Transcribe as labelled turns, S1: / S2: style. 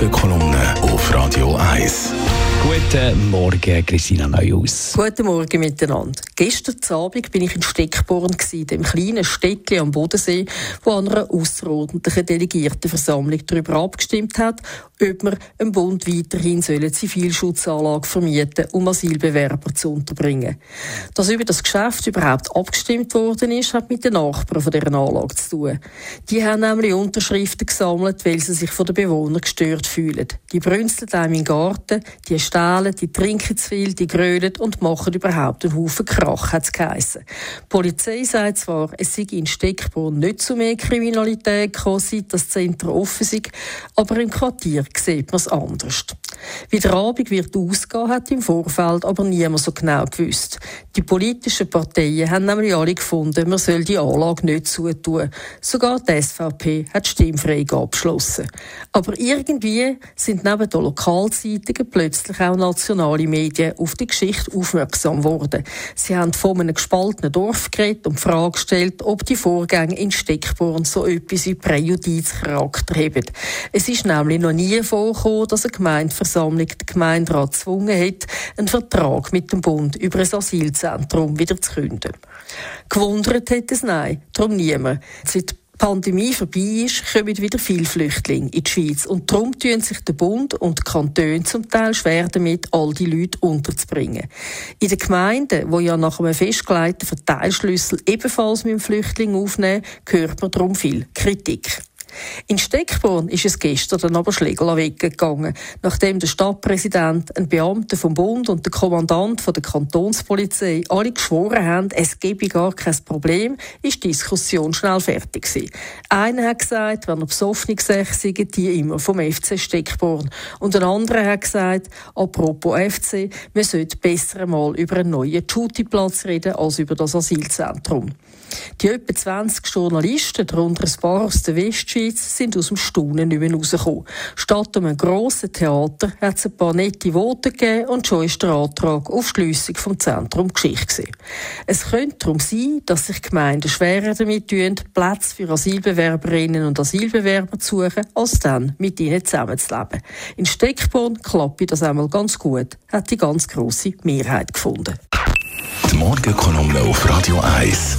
S1: Morgenkolumne auf Radio 1.
S2: Guten Morgen, Christina Neuhaus.
S3: Guten Morgen miteinander. Gestern Abend bin ich in Steckborn, dem kleinen Städtchen am Bodensee, wo an einer außerordentlichen Delegiertenversammlung darüber abgestimmt hat, ob man im Bund weiterhin eine Zivilschutzanlage vermieten um Asylbewerber zu unterbringen. Dass über das Geschäft überhaupt abgestimmt worden ist, hat mit den Nachbarn von dieser Anlage zu tun. Die haben nämlich Unterschriften gesammelt, weil sie sich von den Bewohnern gestört fühlen. Die brünsten einem im Garten, die stehlen, die trinken zu viel, die grölen und machen überhaupt einen Haufen Krach, hat es geheissen. Die Polizei sagt zwar, es sei in Steckborn nicht zu mehr Kriminalität gekommen, seit das Zentrum offen ist, aber im Quartier sieht man es anders. Wie der Abend wird ausgehen, hat im Vorfeld aber niemand so genau gewusst. Die politischen Parteien haben nämlich alle gefunden, man soll die Anlage nicht zutun. Sogar die SVP hat stimmfrei abgeschlossen. Aber irgendwie sind neben den Lokalzeitungen plötzlich auch nationale Medien auf die Geschichte aufmerksam geworden. Sie haben von einem gespaltenen Dorf geredet und die Frage gestellt, ob die Vorgänge in Steckborn so etwas wie Präjudizcharakter haben. Es ist nämlich noch nie vorgekommen, dass eine Gemeindeversammlung den Gemeinderat gezwungen hat, einen Vertrag mit dem Bund über ein Asylzentrum wieder zu künden. Gewundert hat es nein, darum niemand. Seit die Pandemie vorbei ist, kommen wieder viele Flüchtlinge in die Schweiz. Und darum tun sich der Bund und die Kantone zum Teil schwer damit, all die Leute unterzubringen. In den Gemeinden, wo ja nach einem festgelegten Verteilschlüssel ebenfalls mit dem Flüchtling aufnehmen, hört man darum viel Kritik. In Steckborn ist es gestern aber Schlegel weggegangen, nachdem der Stadtpräsident, ein Beamter vom Bund und der Kommandant von der Kantonspolizei alle geschworen haben, es gebe gar kein Problem, ist die Diskussion schnell fertig gewesen. Einer hat gesagt, wenn er besoffen sei, die immer vom FC Steckborn. Und ein anderer hat gesagt, apropos FC, wir sollten besser einmal über einen neuen Shootingplatz reden als über das Asylzentrum. Die etwa 20 Journalisten, darunter ein paar aus der Westschweiz, sind aus dem Staunen nicht mehr rausgekommen. Statt einem grossen Theater hat es ein paar nette Worte gegeben und schon ist der Antrag auf Schliessung vom Zentrum Geschichte gewesen. Es könnte darum sein, dass sich Gemeinden schwerer damit tun, Plätze für Asylbewerberinnen und Asylbewerber zu suchen, als dann mit ihnen zusammenzuleben. In Steckborn klappt das einmal ganz gut, hat die ganz grosse Mehrheit gefunden.
S1: Die Morgenkolumne auf Radio 1.